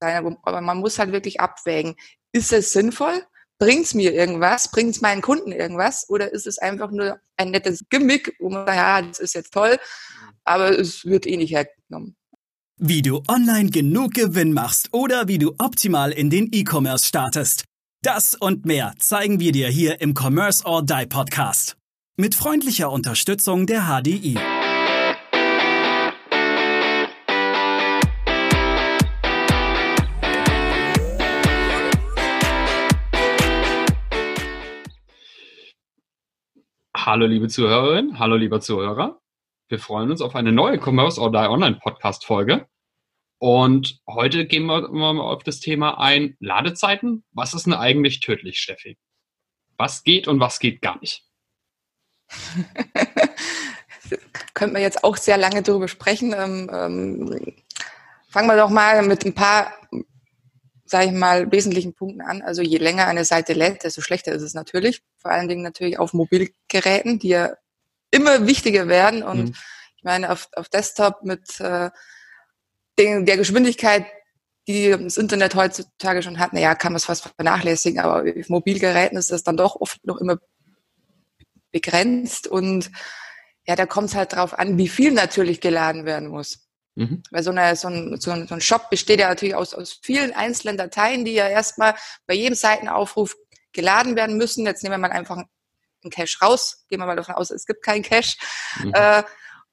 sein. Aber man muss halt wirklich abwägen. Ist es sinnvoll? Bringt es mir irgendwas? Bringt es meinen Kunden irgendwas? Oder ist es einfach nur ein nettes Gimmick, wo man sagt, ja, das ist jetzt toll, aber es wird eh nicht hergenommen. Wie du online genug Gewinn machst oder wie du optimal in den E-Commerce startest. Das und mehr zeigen wir dir hier im Commerce or Die Podcast. Mit freundlicher Unterstützung der HDI. Hallo liebe Zuhörerinnen, hallo lieber Zuhörer. Wir freuen uns auf eine neue Commerce or Die Online Podcast Folge. Und heute gehen wir mal auf das Thema ein, Ladezeiten. Was ist denn eigentlich tödlich, Steffi? Was geht und was geht gar nicht? Könnten wir jetzt auch sehr lange darüber sprechen. Ähm, ähm, fangen wir doch mal mit ein paar sage ich mal, wesentlichen Punkten an. Also je länger eine Seite lädt, desto schlechter ist es natürlich. Vor allen Dingen natürlich auf Mobilgeräten, die ja immer wichtiger werden. Und mhm. ich meine, auf, auf Desktop mit äh, den, der Geschwindigkeit, die das Internet heutzutage schon hat, naja, kann man es fast vernachlässigen, aber auf Mobilgeräten ist das dann doch oft noch immer begrenzt und ja, da kommt es halt drauf an, wie viel natürlich geladen werden muss. Mhm. Weil so, eine, so, ein, so, ein, Shop besteht ja natürlich aus, aus vielen einzelnen Dateien, die ja erstmal bei jedem Seitenaufruf geladen werden müssen. Jetzt nehmen wir mal einfach einen Cache raus. Gehen wir mal davon aus, es gibt keinen Cache. Mhm. Äh,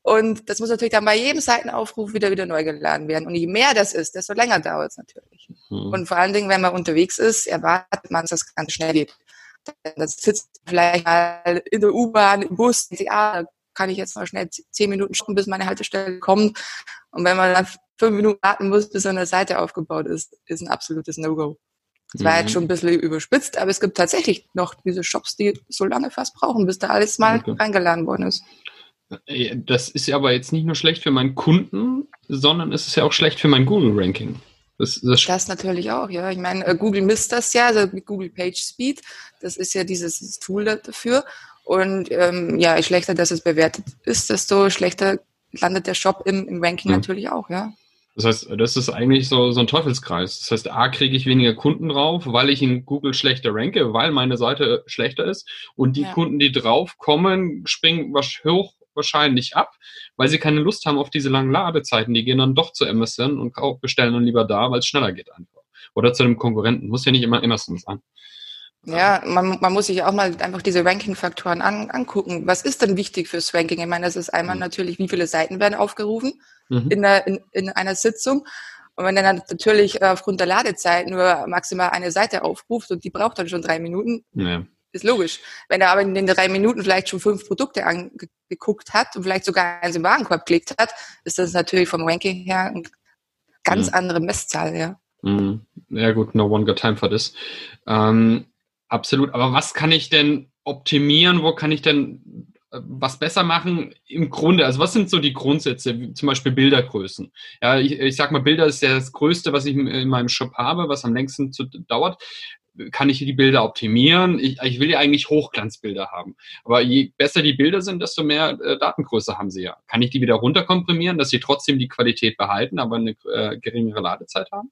und das muss natürlich dann bei jedem Seitenaufruf wieder wieder neu geladen werden. Und je mehr das ist, desto länger dauert es natürlich. Mhm. Und vor allen Dingen, wenn man unterwegs ist, erwartet man, dass es ganz schnell geht. Das sitzt vielleicht mal in der U-Bahn, im Bus, ah, kann ich jetzt mal schnell zehn Minuten shoppen, bis meine Haltestelle kommt. Und wenn man dann fünf Minuten warten muss, bis so eine Seite aufgebaut ist, ist ein absolutes No-Go. Das war mhm. jetzt schon ein bisschen überspitzt, aber es gibt tatsächlich noch diese Shops, die so lange fast brauchen, bis da alles mal okay. reingeladen worden ist. Äh, das ist ja aber jetzt nicht nur schlecht für meinen Kunden, sondern es ist ja auch schlecht für mein Google-Ranking. Das, das, das, natürlich auch, ja. Ich meine, äh, Google misst das ja, also Google Page Speed, das ist ja dieses Tool dafür. Und ähm, ja, je schlechter das es bewertet ist, desto schlechter landet der Shop im, im Ranking mhm. natürlich auch, ja. Das heißt, das ist eigentlich so, so ein Teufelskreis. Das heißt, A, kriege ich weniger Kunden drauf, weil ich in Google schlechter ranke, weil meine Seite schlechter ist. Und die ja. Kunden, die drauf kommen, springen hoch wahrscheinlich ab, weil sie keine Lust haben auf diese langen Ladezeiten. Die gehen dann doch zu Amazon und bestellen dann lieber da, weil es schneller geht einfach. Oder zu einem Konkurrenten. Muss ja nicht immer Amazon sein. Ja, man, man muss sich auch mal einfach diese Ranking-Faktoren an, angucken. Was ist denn wichtig fürs Ranking? Ich meine, das ist einmal mhm. natürlich, wie viele Seiten werden aufgerufen mhm. in, der, in, in einer Sitzung. Und wenn dann natürlich äh, aufgrund der Ladezeit nur maximal eine Seite aufruft und die braucht dann schon drei Minuten, ja. ist logisch. Wenn er aber in den drei Minuten vielleicht schon fünf Produkte angeguckt hat und vielleicht sogar eins im Warenkorb gelegt hat, ist das natürlich vom Ranking her eine ganz ja. andere Messzahl, ja. Mhm. Ja gut, no one got time for this. Ähm, Absolut. Aber was kann ich denn optimieren? Wo kann ich denn äh, was besser machen im Grunde? Also was sind so die Grundsätze, zum Beispiel Bildergrößen? Ja, ich, ich sag mal, Bilder ist ja das Größte, was ich in meinem Shop habe, was am längsten zu, dauert. Kann ich die Bilder optimieren? Ich, ich will ja eigentlich Hochglanzbilder haben. Aber je besser die Bilder sind, desto mehr äh, Datengröße haben sie ja. Kann ich die wieder runterkomprimieren, dass sie trotzdem die Qualität behalten, aber eine äh, geringere Ladezeit haben?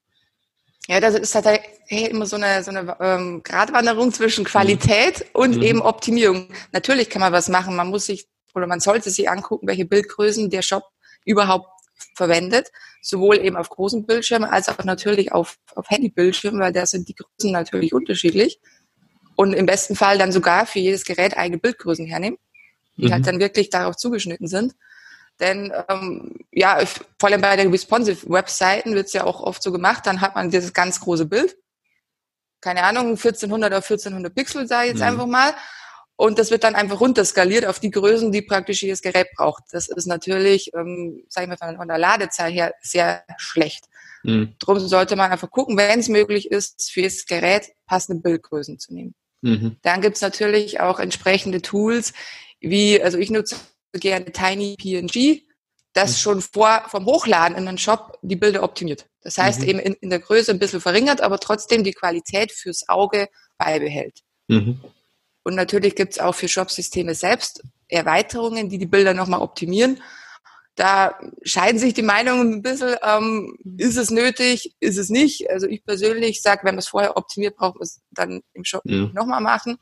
Ja, das ist halt immer so eine, so eine ähm, Gratwanderung zwischen Qualität und mhm. eben Optimierung. Natürlich kann man was machen. Man muss sich oder man sollte sich angucken, welche Bildgrößen der Shop überhaupt verwendet. Sowohl eben auf großen Bildschirmen als auch natürlich auf, auf Handybildschirmen, weil da sind die Größen natürlich unterschiedlich. Und im besten Fall dann sogar für jedes Gerät eigene Bildgrößen hernehmen, die halt mhm. halt dann wirklich darauf zugeschnitten sind. Denn ähm, ja, vor allem bei den responsive Webseiten wird es ja auch oft so gemacht, dann hat man dieses ganz große Bild. Keine Ahnung, 1400 auf 1400 Pixel, sage ich jetzt mhm. einfach mal. Und das wird dann einfach runterskaliert auf die Größen, die praktisch jedes Gerät braucht. Das ist natürlich, ähm, sage ich mal, von der Ladezahl her sehr schlecht. Mhm. Darum sollte man einfach gucken, wenn es möglich ist, für jedes Gerät passende Bildgrößen zu nehmen. Mhm. Dann gibt's natürlich auch entsprechende Tools, wie, also ich nutze gerne Tiny PNG, das mhm. schon vor, vom Hochladen in den Shop die Bilder optimiert. Das heißt mhm. eben in, in, der Größe ein bisschen verringert, aber trotzdem die Qualität fürs Auge beibehält. Mhm. Und natürlich gibt es auch für Shop-Systeme selbst Erweiterungen, die die Bilder nochmal optimieren. Da scheiden sich die Meinungen ein bisschen. Ähm, ist es nötig? Ist es nicht? Also ich persönlich sage, wenn man es vorher optimiert, braucht man es dann im Shop mhm. nochmal machen.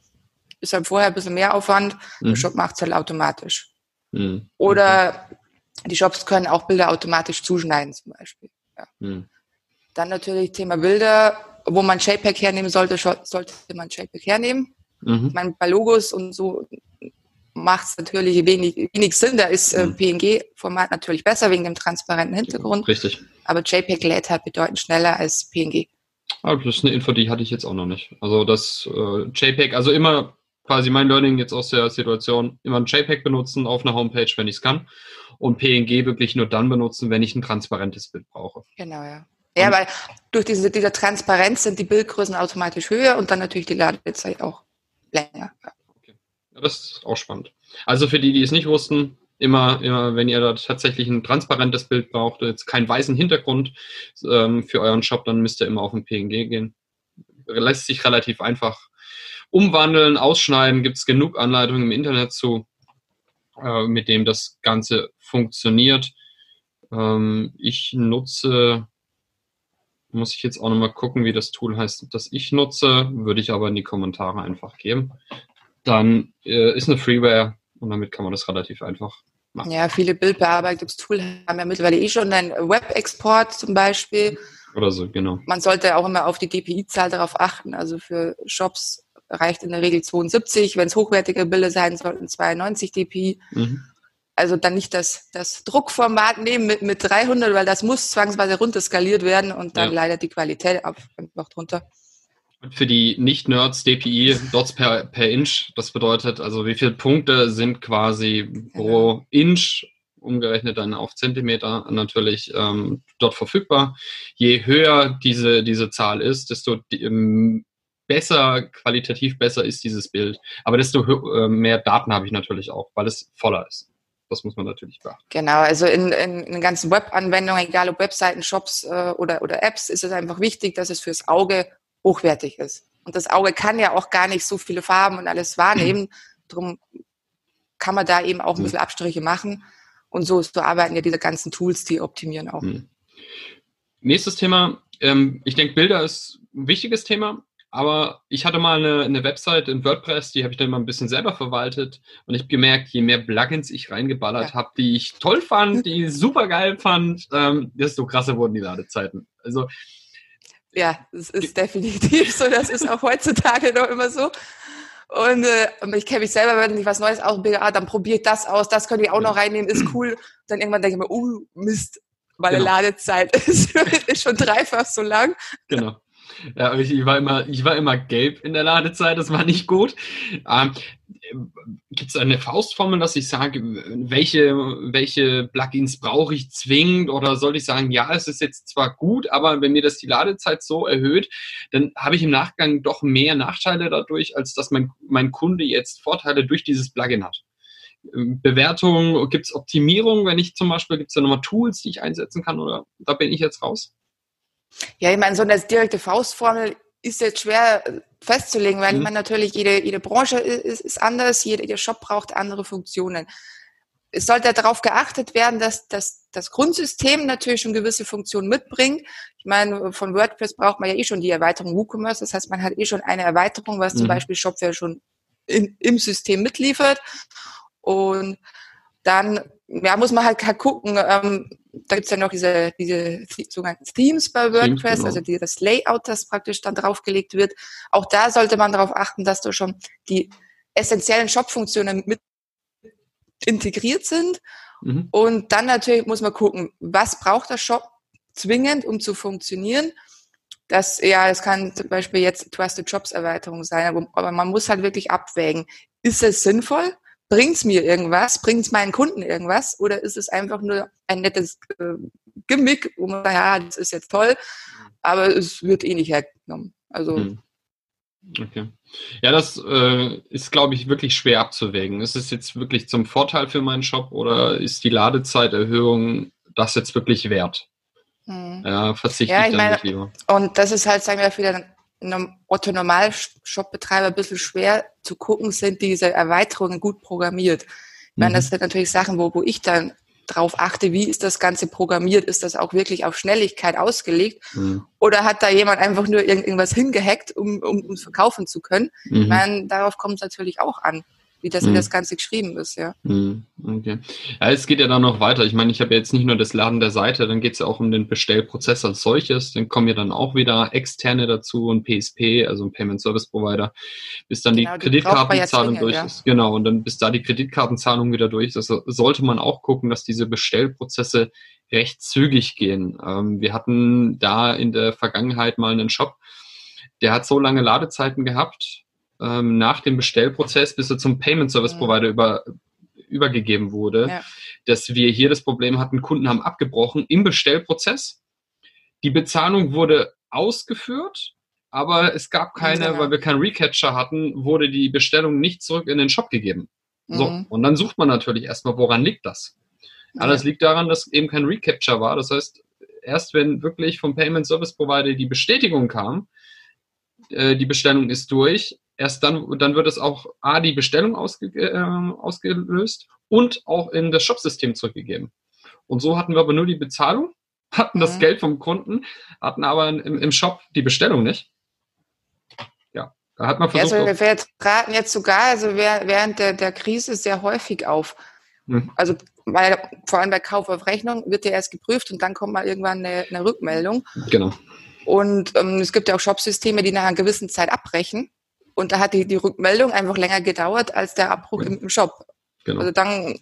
Ist halt vorher ein bisschen mehr Aufwand. Mhm. Der Shop macht es halt automatisch. Mhm. Oder die Shops können auch Bilder automatisch zuschneiden zum Beispiel. Ja. Mhm. Dann natürlich Thema Bilder, wo man JPEG hernehmen sollte, sollte man JPEG hernehmen. Mhm. Ich meine, bei Logos und so macht es natürlich wenig, wenig Sinn. Da ist äh, mhm. PNG-Format natürlich besser wegen dem transparenten Hintergrund. Richtig. Aber JPEG lädt halt bedeutend schneller als PNG. Ah, das ist eine Info, die hatte ich jetzt auch noch nicht. Also das äh, JPEG, also immer quasi mein Learning jetzt aus der Situation, immer ein JPEG benutzen auf einer Homepage, wenn ich es kann. Und PNG wirklich nur dann benutzen, wenn ich ein transparentes Bild brauche. Genau, ja. Ja, weil durch diese, diese Transparenz sind die Bildgrößen automatisch höher und dann natürlich die Ladezeit auch länger. Okay. Ja, das ist auch spannend. Also für die, die es nicht wussten, immer, immer wenn ihr da tatsächlich ein transparentes Bild braucht, jetzt keinen weißen Hintergrund ähm, für euren Shop, dann müsst ihr immer auf ein PNG gehen. Lässt sich relativ einfach umwandeln, ausschneiden, gibt es genug Anleitungen im Internet zu, äh, mit dem das Ganze funktioniert. Ähm, ich nutze muss ich jetzt auch nochmal gucken, wie das Tool heißt, das ich nutze. Würde ich aber in die Kommentare einfach geben. Dann äh, ist eine Freeware und damit kann man das relativ einfach machen. Ja, viele Bildbearbeitungstools haben ja mittlerweile eh schon einen Web-Export zum Beispiel. Oder so, genau. Man sollte auch immer auf die DPI-Zahl darauf achten. Also für Shops reicht in der Regel 72. Wenn es hochwertige Bilder sein sollten, 92 DPI. Mhm also dann nicht das, das Druckformat nehmen mit, mit 300, weil das muss zwangsweise runterskaliert werden und dann ja. leidet die Qualität einfach drunter. Und für die Nicht-Nerds DPI, Dots per, per Inch, das bedeutet also, wie viele Punkte sind quasi pro ja. Inch, umgerechnet dann auf Zentimeter, natürlich ähm, dort verfügbar. Je höher diese, diese Zahl ist, desto ähm, besser, qualitativ besser ist dieses Bild. Aber desto äh, mehr Daten habe ich natürlich auch, weil es voller ist. Das muss man natürlich beachten. Genau, also in, in, in ganzen Web-Anwendungen, egal ob Webseiten, Shops äh, oder, oder Apps, ist es einfach wichtig, dass es fürs Auge hochwertig ist. Und das Auge kann ja auch gar nicht so viele Farben und alles wahrnehmen. Darum kann man da eben auch ein bisschen Abstriche machen. Und so, so arbeiten ja diese ganzen Tools, die optimieren auch. Mhm. Nächstes Thema. Ähm, ich denke, Bilder ist ein wichtiges Thema. Aber ich hatte mal eine, eine Website in WordPress, die habe ich dann mal ein bisschen selber verwaltet und ich habe gemerkt, je mehr Plugins ich reingeballert ja. habe, die ich toll fand, die ich super geil fand, ähm, desto krasser wurden die Ladezeiten. Also ja, es ist definitiv so. Das ist auch heutzutage noch immer so. Und äh, ich kenne mich selber, wenn ich was Neues ausprobiere, ah, dann probiere ich das aus, das könnte ich auch noch reinnehmen, ist cool. Dann irgendwann denke ich mir, uh, Mist, meine genau. Ladezeit ist, ist schon dreifach so lang. Genau. Ja, ich, ich, war immer, ich war immer gelb in der Ladezeit, das war nicht gut. Ähm, Gibt es eine Faustformel, dass ich sage, welche, welche Plugins brauche ich zwingend oder soll ich sagen, ja, es ist jetzt zwar gut, aber wenn mir das die Ladezeit so erhöht, dann habe ich im Nachgang doch mehr Nachteile dadurch, als dass mein, mein Kunde jetzt Vorteile durch dieses Plugin hat. Bewertung, gibt es Optimierung, wenn ich zum Beispiel, gibt es da nochmal Tools, die ich einsetzen kann oder da bin ich jetzt raus? Ja, ich meine, so eine direkte Faustformel ist jetzt schwer äh, festzulegen, weil mhm. man natürlich jede, jede Branche ist, ist anders, jeder, jeder Shop braucht andere Funktionen. Es sollte darauf geachtet werden, dass, dass das Grundsystem natürlich schon gewisse Funktionen mitbringt. Ich meine, von WordPress braucht man ja eh schon die Erweiterung WooCommerce. Das heißt, man hat eh schon eine Erweiterung, was mhm. zum Beispiel Shopware schon in, im System mitliefert. Und dann ja, muss man halt gucken, ähm, da gibt's ja noch diese, diese sogenannten Themes bei WordPress, Themes, genau. also die, das Layout, das praktisch dann draufgelegt wird. Auch da sollte man darauf achten, dass da schon die essentiellen Shop-Funktionen mit integriert sind. Mhm. Und dann natürlich muss man gucken, was braucht der Shop zwingend, um zu funktionieren. Das, ja, das kann zum Beispiel jetzt Trusted Jobs Erweiterung sein, aber, aber man muss halt wirklich abwägen. Ist es sinnvoll? Bringt's mir irgendwas? Bringt's meinen Kunden irgendwas? Oder ist es einfach nur ein nettes äh, Gimmick, wo man sagt, ja, das ist jetzt toll, aber es wird eh nicht hergenommen. Also. Hm. Okay. Ja, das äh, ist, glaube ich, wirklich schwer abzuwägen. Ist es jetzt wirklich zum Vorteil für meinen Shop oder ist die Ladezeiterhöhung das jetzt wirklich wert? Hm. Ja, verzichte ja, ich, ich meine, nicht lieber. Und das ist halt, sagen wir, wieder einem Otto-Normal-Shop-Betreiber ein bisschen schwer zu gucken, sind diese Erweiterungen gut programmiert. Ich meine, das mhm. sind natürlich Sachen, wo, wo ich dann drauf achte, wie ist das Ganze programmiert, ist das auch wirklich auf Schnelligkeit ausgelegt mhm. oder hat da jemand einfach nur irgendwas hingehackt, um, um, um verkaufen zu können. Mhm. Ich meine, darauf kommt es natürlich auch an wie das, mhm. wie das Ganze geschrieben ist, ja. Mhm. Okay. Ja, es geht ja dann noch weiter. Ich meine, ich habe jetzt nicht nur das Laden der Seite, dann geht es ja auch um den Bestellprozess als solches. Dann kommen ja dann auch wieder externe dazu und PSP, also ein Payment Service Provider, bis dann genau, die Kreditkartenzahlung durch ja. ist. Genau, und dann bis da die Kreditkartenzahlung wieder durch ist. Also sollte man auch gucken, dass diese Bestellprozesse recht zügig gehen. Ähm, wir hatten da in der Vergangenheit mal einen Shop, der hat so lange Ladezeiten gehabt, ähm, nach dem Bestellprozess, bis er zum Payment Service mhm. Provider über, übergegeben wurde, ja. dass wir hier das Problem hatten, Kunden haben abgebrochen im Bestellprozess. Die Bezahlung wurde ausgeführt, aber es gab keine, genau. weil wir keinen Recapture hatten, wurde die Bestellung nicht zurück in den Shop gegeben. So, mhm. und dann sucht man natürlich erstmal, woran liegt das? Ja. Alles liegt daran, dass eben kein Recapture war. Das heißt, erst wenn wirklich vom Payment Service Provider die Bestätigung kam, äh, die Bestellung ist durch, Erst dann, dann wird es auch A, die Bestellung ausge, äh, ausgelöst und auch in das Shopsystem zurückgegeben. Und so hatten wir aber nur die Bezahlung, hatten das mhm. Geld vom Kunden, hatten aber im, im Shop die Bestellung nicht. Ja, da hat man versucht. Ja, also wir traten jetzt sogar, also während der, der Krise sehr häufig auf. Mhm. Also weil vor allem bei Kauf auf Rechnung wird ja erst geprüft und dann kommt mal irgendwann eine, eine Rückmeldung. Genau. Und ähm, es gibt ja auch Shopsysteme, die nach einer gewissen Zeit abbrechen. Und da hat die, die Rückmeldung einfach länger gedauert als der Abbruch im, im Shop. Genau. Also dann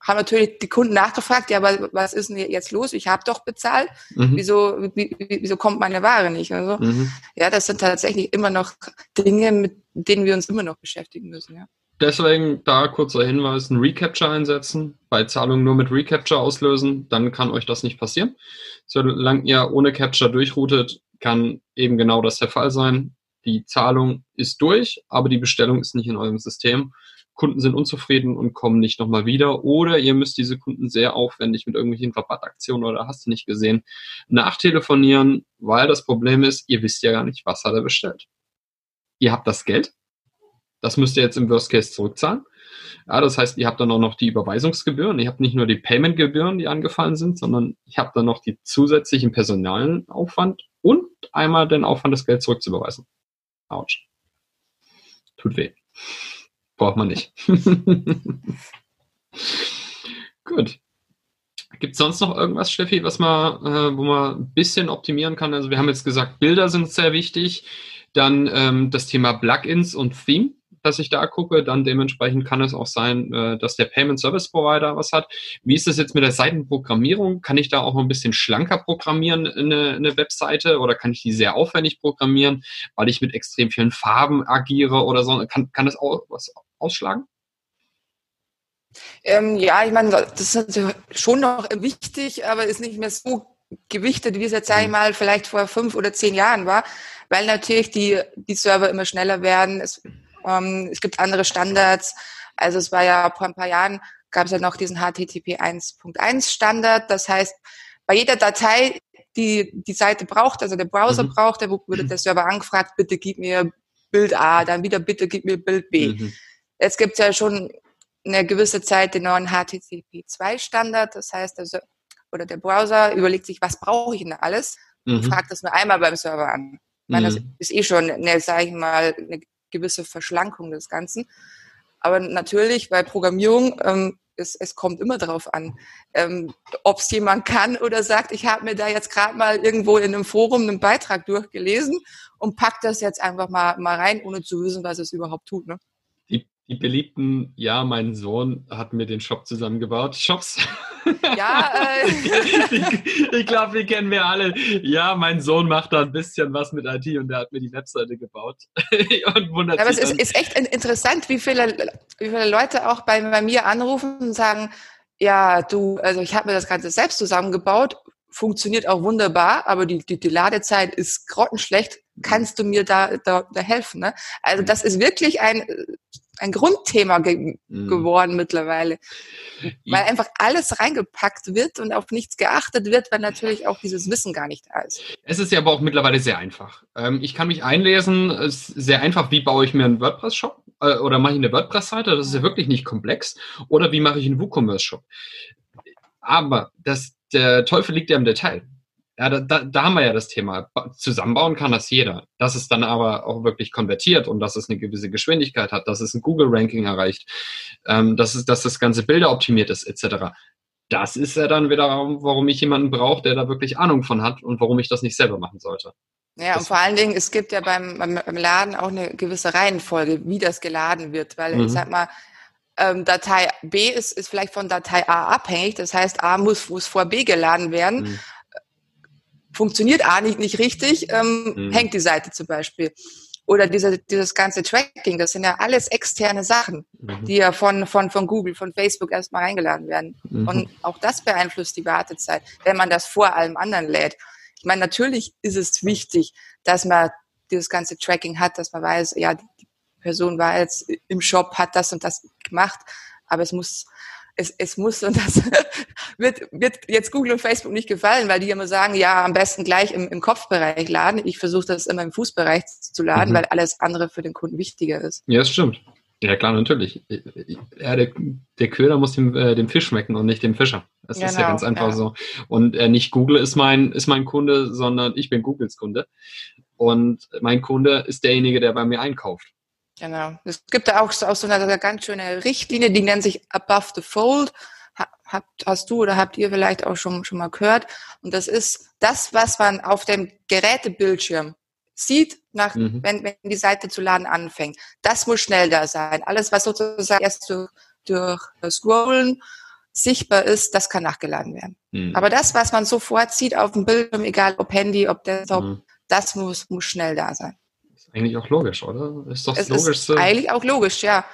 haben natürlich die Kunden nachgefragt, ja, aber was ist denn jetzt los? Ich habe doch bezahlt. Mhm. Wieso, wie, wieso kommt meine Ware nicht? Also, mhm. Ja, das sind tatsächlich immer noch Dinge, mit denen wir uns immer noch beschäftigen müssen. Ja. Deswegen da kurzer Hinweis, ein Recapture einsetzen, bei Zahlungen nur mit Recapture auslösen, dann kann euch das nicht passieren. Solange ihr ohne Capture durchroutet, kann eben genau das der Fall sein die Zahlung ist durch, aber die Bestellung ist nicht in eurem System. Kunden sind unzufrieden und kommen nicht nochmal wieder. Oder ihr müsst diese Kunden sehr aufwendig mit irgendwelchen Rabattaktionen oder hast du nicht gesehen, nachtelefonieren, weil das Problem ist, ihr wisst ja gar nicht, was hat er bestellt. Ihr habt das Geld. Das müsst ihr jetzt im Worst Case zurückzahlen. Ja, das heißt, ihr habt dann auch noch die Überweisungsgebühren. Ihr habt nicht nur die Paymentgebühren, die angefallen sind, sondern ihr habt dann noch die zusätzlichen personalen Aufwand und einmal den Aufwand, das Geld zurückzuüberweisen. Autsch. Tut weh. Braucht man nicht. Gut. Gibt es sonst noch irgendwas, Steffi, was man, äh, wo man ein bisschen optimieren kann? Also wir haben jetzt gesagt, Bilder sind sehr wichtig. Dann ähm, das Thema Plugins und Theme dass ich da gucke. Dann dementsprechend kann es auch sein, äh, dass der Payment Service Provider was hat. Wie ist das jetzt mit der Seitenprogrammierung? Kann ich da auch ein bisschen schlanker programmieren, eine, eine Webseite, oder kann ich die sehr aufwendig programmieren, weil ich mit extrem vielen Farben agiere oder so? Kann, kann das auch was ausschlagen? Ähm, ja, ich meine, das ist schon noch wichtig, aber ist nicht mehr so gewichtet, wie es jetzt, sage ich mhm. mal, vielleicht vor fünf oder zehn Jahren war, weil natürlich die, die Server immer schneller werden. Es ähm, es gibt andere Standards. Also es war ja vor ein paar Jahren gab es ja noch diesen HTTP 1.1 Standard. Das heißt, bei jeder Datei, die die Seite braucht, also der Browser mhm. braucht, da wurde der Server angefragt, bitte gib mir Bild A, dann wieder bitte gib mir Bild B. Mhm. Jetzt gibt es ja schon eine gewisse Zeit den neuen HTTP 2 Standard. Das heißt, also, oder der Browser überlegt sich, was brauche ich denn alles? Mhm. Und fragt das nur einmal beim Server an. Ich meine, das mhm. ist eh schon, eine, sag ich mal, eine gewisse Verschlankung des Ganzen. Aber natürlich bei Programmierung, ähm, es, es kommt immer darauf an, ähm, ob es jemand kann oder sagt, ich habe mir da jetzt gerade mal irgendwo in einem Forum einen Beitrag durchgelesen und pack das jetzt einfach mal, mal rein, ohne zu wissen, was es überhaupt tut. Ne? Die beliebten, ja, mein Sohn hat mir den Shop zusammengebaut. Shops. Ja, äh. ich, ich glaube, wir kennen wir alle. Ja, mein Sohn macht da ein bisschen was mit IT und der hat mir die Webseite gebaut. und wundert aber es ist, ist, echt interessant, wie viele, wie viele Leute auch bei, bei mir anrufen und sagen, ja, du, also ich habe mir das Ganze selbst zusammengebaut, funktioniert auch wunderbar, aber die, die, die Ladezeit ist grottenschlecht. Kannst du mir da, da, da helfen? Ne? Also das ist wirklich ein ein Grundthema ge mhm. geworden mittlerweile. Weil einfach alles reingepackt wird und auf nichts geachtet wird, weil natürlich auch dieses Wissen gar nicht da ist. Es ist ja aber auch mittlerweile sehr einfach. Ähm, ich kann mich einlesen, es ist sehr einfach, wie baue ich mir einen WordPress-Shop äh, oder mache ich eine WordPress-Seite, das ist ja wirklich nicht komplex. Oder wie mache ich einen WooCommerce-Shop. Aber das, der Teufel liegt ja im Detail. Ja, da, da, da haben wir ja das Thema. Zusammenbauen kann das jeder. Dass es dann aber auch wirklich konvertiert und dass es eine gewisse Geschwindigkeit hat, dass es ein Google-Ranking erreicht, ähm, dass, es, dass das ganze Bilder optimiert ist, etc. Das ist ja dann wieder, warum ich jemanden brauche, der da wirklich Ahnung von hat und warum ich das nicht selber machen sollte. Ja, und vor allen Dingen, es gibt ja beim, beim, Laden auch eine gewisse Reihenfolge, wie das geladen wird, weil mhm. ich sag mal, ähm, Datei B ist, ist vielleicht von Datei A abhängig, das heißt, A muss, muss vor B geladen werden. Mhm. Funktioniert A nicht, nicht richtig, ähm, mhm. hängt die Seite zum Beispiel. Oder diese, dieses ganze Tracking, das sind ja alles externe Sachen, mhm. die ja von, von, von Google, von Facebook erstmal eingeladen werden. Mhm. Und auch das beeinflusst die Wartezeit, wenn man das vor allem anderen lädt. Ich meine, natürlich ist es wichtig, dass man dieses ganze Tracking hat, dass man weiß, ja, die Person war jetzt im Shop, hat das und das gemacht, aber es muss, es, es muss, und das wird, wird jetzt Google und Facebook nicht gefallen, weil die immer sagen, ja, am besten gleich im, im Kopfbereich laden. Ich versuche das immer im Fußbereich zu laden, mhm. weil alles andere für den Kunden wichtiger ist. Ja, das stimmt. Ja, klar, natürlich. Ja, der, der Köder muss dem, äh, dem Fisch schmecken und nicht dem Fischer. Das genau, ist ja genau, ganz einfach ja. so. Und äh, nicht Google ist mein, ist mein Kunde, sondern ich bin Googles Kunde. Und mein Kunde ist derjenige, der bei mir einkauft. Genau. Es gibt da auch, auch so eine ganz schöne Richtlinie, die nennt sich Above the Fold. Habt, hast du oder habt ihr vielleicht auch schon, schon mal gehört? Und das ist das, was man auf dem Gerätebildschirm sieht, nach, mhm. wenn, wenn die Seite zu laden anfängt. Das muss schnell da sein. Alles, was sozusagen erst durch, durch Scrollen sichtbar ist, das kann nachgeladen werden. Mhm. Aber das, was man sofort sieht auf dem Bildschirm, egal ob Handy, ob Desktop, mhm. das muss, muss schnell da sein. Ist eigentlich auch logisch, oder? Ist doch es das Logischste. Ist eigentlich auch logisch, ja.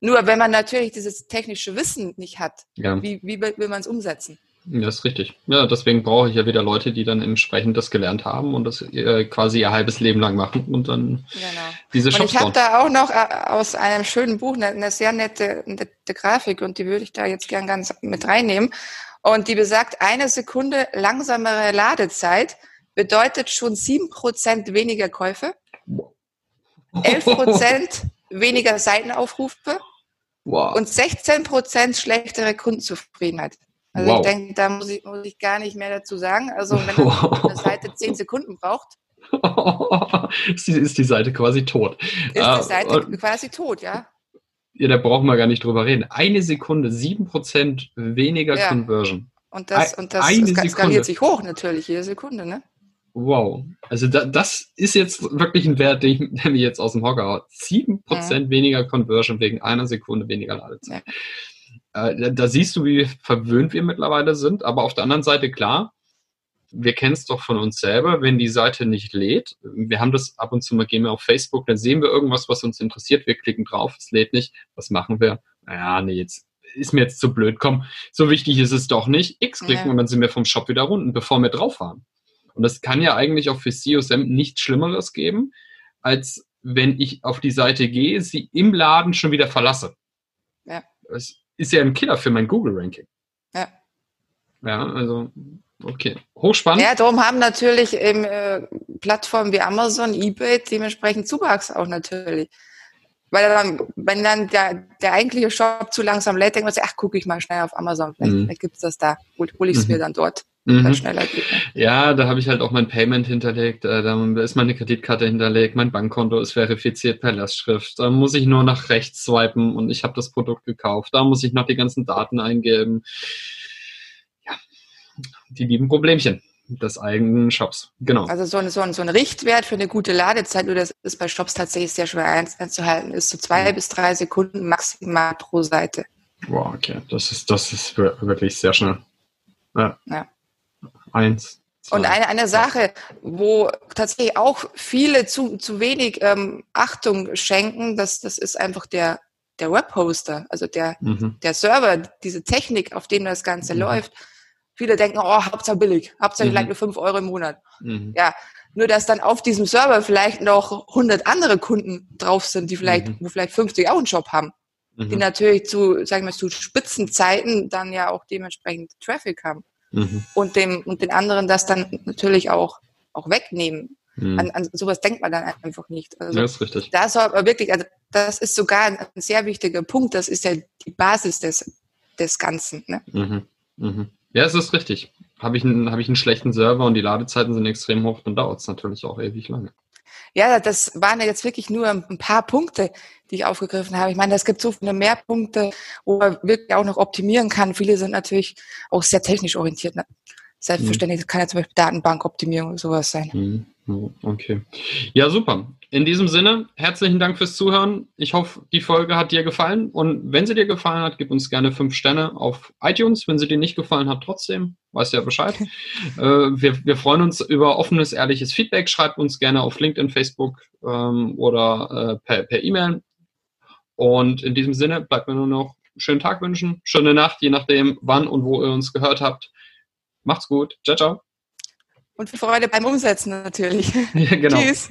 Nur wenn man natürlich dieses technische Wissen nicht hat, ja. wie, wie will man es umsetzen? Ja, das ist richtig. Ja, deswegen brauche ich ja wieder Leute, die dann entsprechend das gelernt haben und das äh, quasi ihr halbes Leben lang machen und dann genau. diese Shops Und ich habe da auch noch äh, aus einem schönen Buch eine, eine sehr nette, nette Grafik und die würde ich da jetzt gern ganz mit reinnehmen. Und die besagt, eine Sekunde langsamere Ladezeit bedeutet schon sieben Prozent weniger Käufe, elf Prozent weniger Seitenaufrufe wow. und 16 Prozent schlechtere Kundenzufriedenheit. Also wow. ich denke, da muss ich, muss ich gar nicht mehr dazu sagen. Also wenn wow. eine Seite zehn Sekunden braucht, ist die Seite quasi tot. Ist die ah, Seite uh, quasi tot, ja? Ja, da brauchen wir gar nicht drüber reden. Eine Sekunde, sieben Prozent weniger ja. Conversion. Und das, und das, das skaliert sich hoch natürlich, jede Sekunde, ne? Wow. Also da, das ist jetzt wirklich ein Wert, den ich, der mich jetzt aus dem Hocker haut. Sieben Prozent ja. weniger Conversion wegen einer Sekunde weniger Ladezeit. Ja. Äh, da siehst du, wie verwöhnt wir mittlerweile sind. Aber auf der anderen Seite, klar, wir kennen es doch von uns selber, wenn die Seite nicht lädt. Wir haben das ab und zu mal, gehen wir auf Facebook, dann sehen wir irgendwas, was uns interessiert. Wir klicken drauf, es lädt nicht. Was machen wir? Naja, nee, jetzt ist mir jetzt zu blöd. Komm, so wichtig ist es doch nicht. X klicken ja. und dann sind wir vom Shop wieder runden, bevor wir drauf waren. Und das kann ja eigentlich auch für COSM nichts Schlimmeres geben, als wenn ich auf die Seite gehe, sie im Laden schon wieder verlasse. Ja. Es ist ja ein Killer für mein Google-Ranking. Ja. Ja, also, okay. Hochspannend. Ja, darum haben natürlich eben, äh, Plattformen wie Amazon, eBay dementsprechend Zuwachs auch natürlich. Weil dann, wenn dann der, der eigentliche Shop zu langsam lädt, denkt man sich, ach, gucke ich mal schnell auf Amazon, vielleicht, mhm. vielleicht gibt es das da, hol, hol ich es mhm. mir dann dort. Mhm. schneller geht. Ne? Ja, da habe ich halt auch mein Payment hinterlegt, äh, da ist meine Kreditkarte hinterlegt, mein Bankkonto ist verifiziert per Lastschrift. Da muss ich nur nach rechts swipen und ich habe das Produkt gekauft. Da muss ich noch die ganzen Daten eingeben. Ja, die lieben Problemchen des eigenen Shops. Genau. Also so ein, so, ein, so ein Richtwert für eine gute Ladezeit, nur das ist bei Shops tatsächlich sehr schwer einzuhalten, ist so zwei mhm. bis drei Sekunden maximal pro Seite. Wow, okay. Das ist, das ist wirklich sehr schnell. Ja. ja. Eins. Zwei. Und eine, eine Sache, wo tatsächlich auch viele zu, zu wenig ähm, Achtung schenken, das, das ist einfach der, der Webhoster, also der, mhm. der Server, diese Technik, auf dem das Ganze mhm. läuft. Viele denken, oh, Hauptsache billig, Hauptsache mhm. vielleicht nur fünf Euro im Monat. Mhm. Ja, nur dass dann auf diesem Server vielleicht noch 100 andere Kunden drauf sind, die vielleicht, mhm. wo vielleicht 50 auch einen Job haben, die mhm. natürlich zu, sagen wir, zu Spitzenzeiten dann ja auch dementsprechend Traffic haben mhm. und dem und den anderen das dann natürlich auch auch wegnehmen. Mhm. An, an sowas denkt man dann einfach nicht. Also, das ist richtig. Das aber wirklich, also das ist sogar ein, ein, sehr wichtiger Punkt. Das ist ja die Basis des des Ganzen. Ne? Mhm. Mhm. Ja, es ist richtig. Habe ich, einen, habe ich einen schlechten Server und die Ladezeiten sind extrem hoch, dann dauert es natürlich auch ewig lange. Ja, das waren ja jetzt wirklich nur ein paar Punkte, die ich aufgegriffen habe. Ich meine, es gibt so viele mehr Punkte, wo man wirklich auch noch optimieren kann. Viele sind natürlich auch sehr technisch orientiert. Ne? Selbstverständlich, das kann ja zum Beispiel Datenbankoptimierung oder sowas sein. Mhm. Okay. Ja, super. In diesem Sinne, herzlichen Dank fürs Zuhören. Ich hoffe, die Folge hat dir gefallen. Und wenn sie dir gefallen hat, gib uns gerne fünf Sterne auf iTunes. Wenn sie dir nicht gefallen hat, trotzdem, weißt ja Bescheid. äh, wir, wir freuen uns über offenes, ehrliches Feedback. Schreibt uns gerne auf LinkedIn, Facebook ähm, oder äh, per E-Mail. Und in diesem Sinne bleibt mir nur noch einen schönen Tag wünschen, schöne Nacht, je nachdem, wann und wo ihr uns gehört habt. Macht's gut. Ciao, ciao. Und Freude beim Umsetzen natürlich. Ja, genau. Tschüss.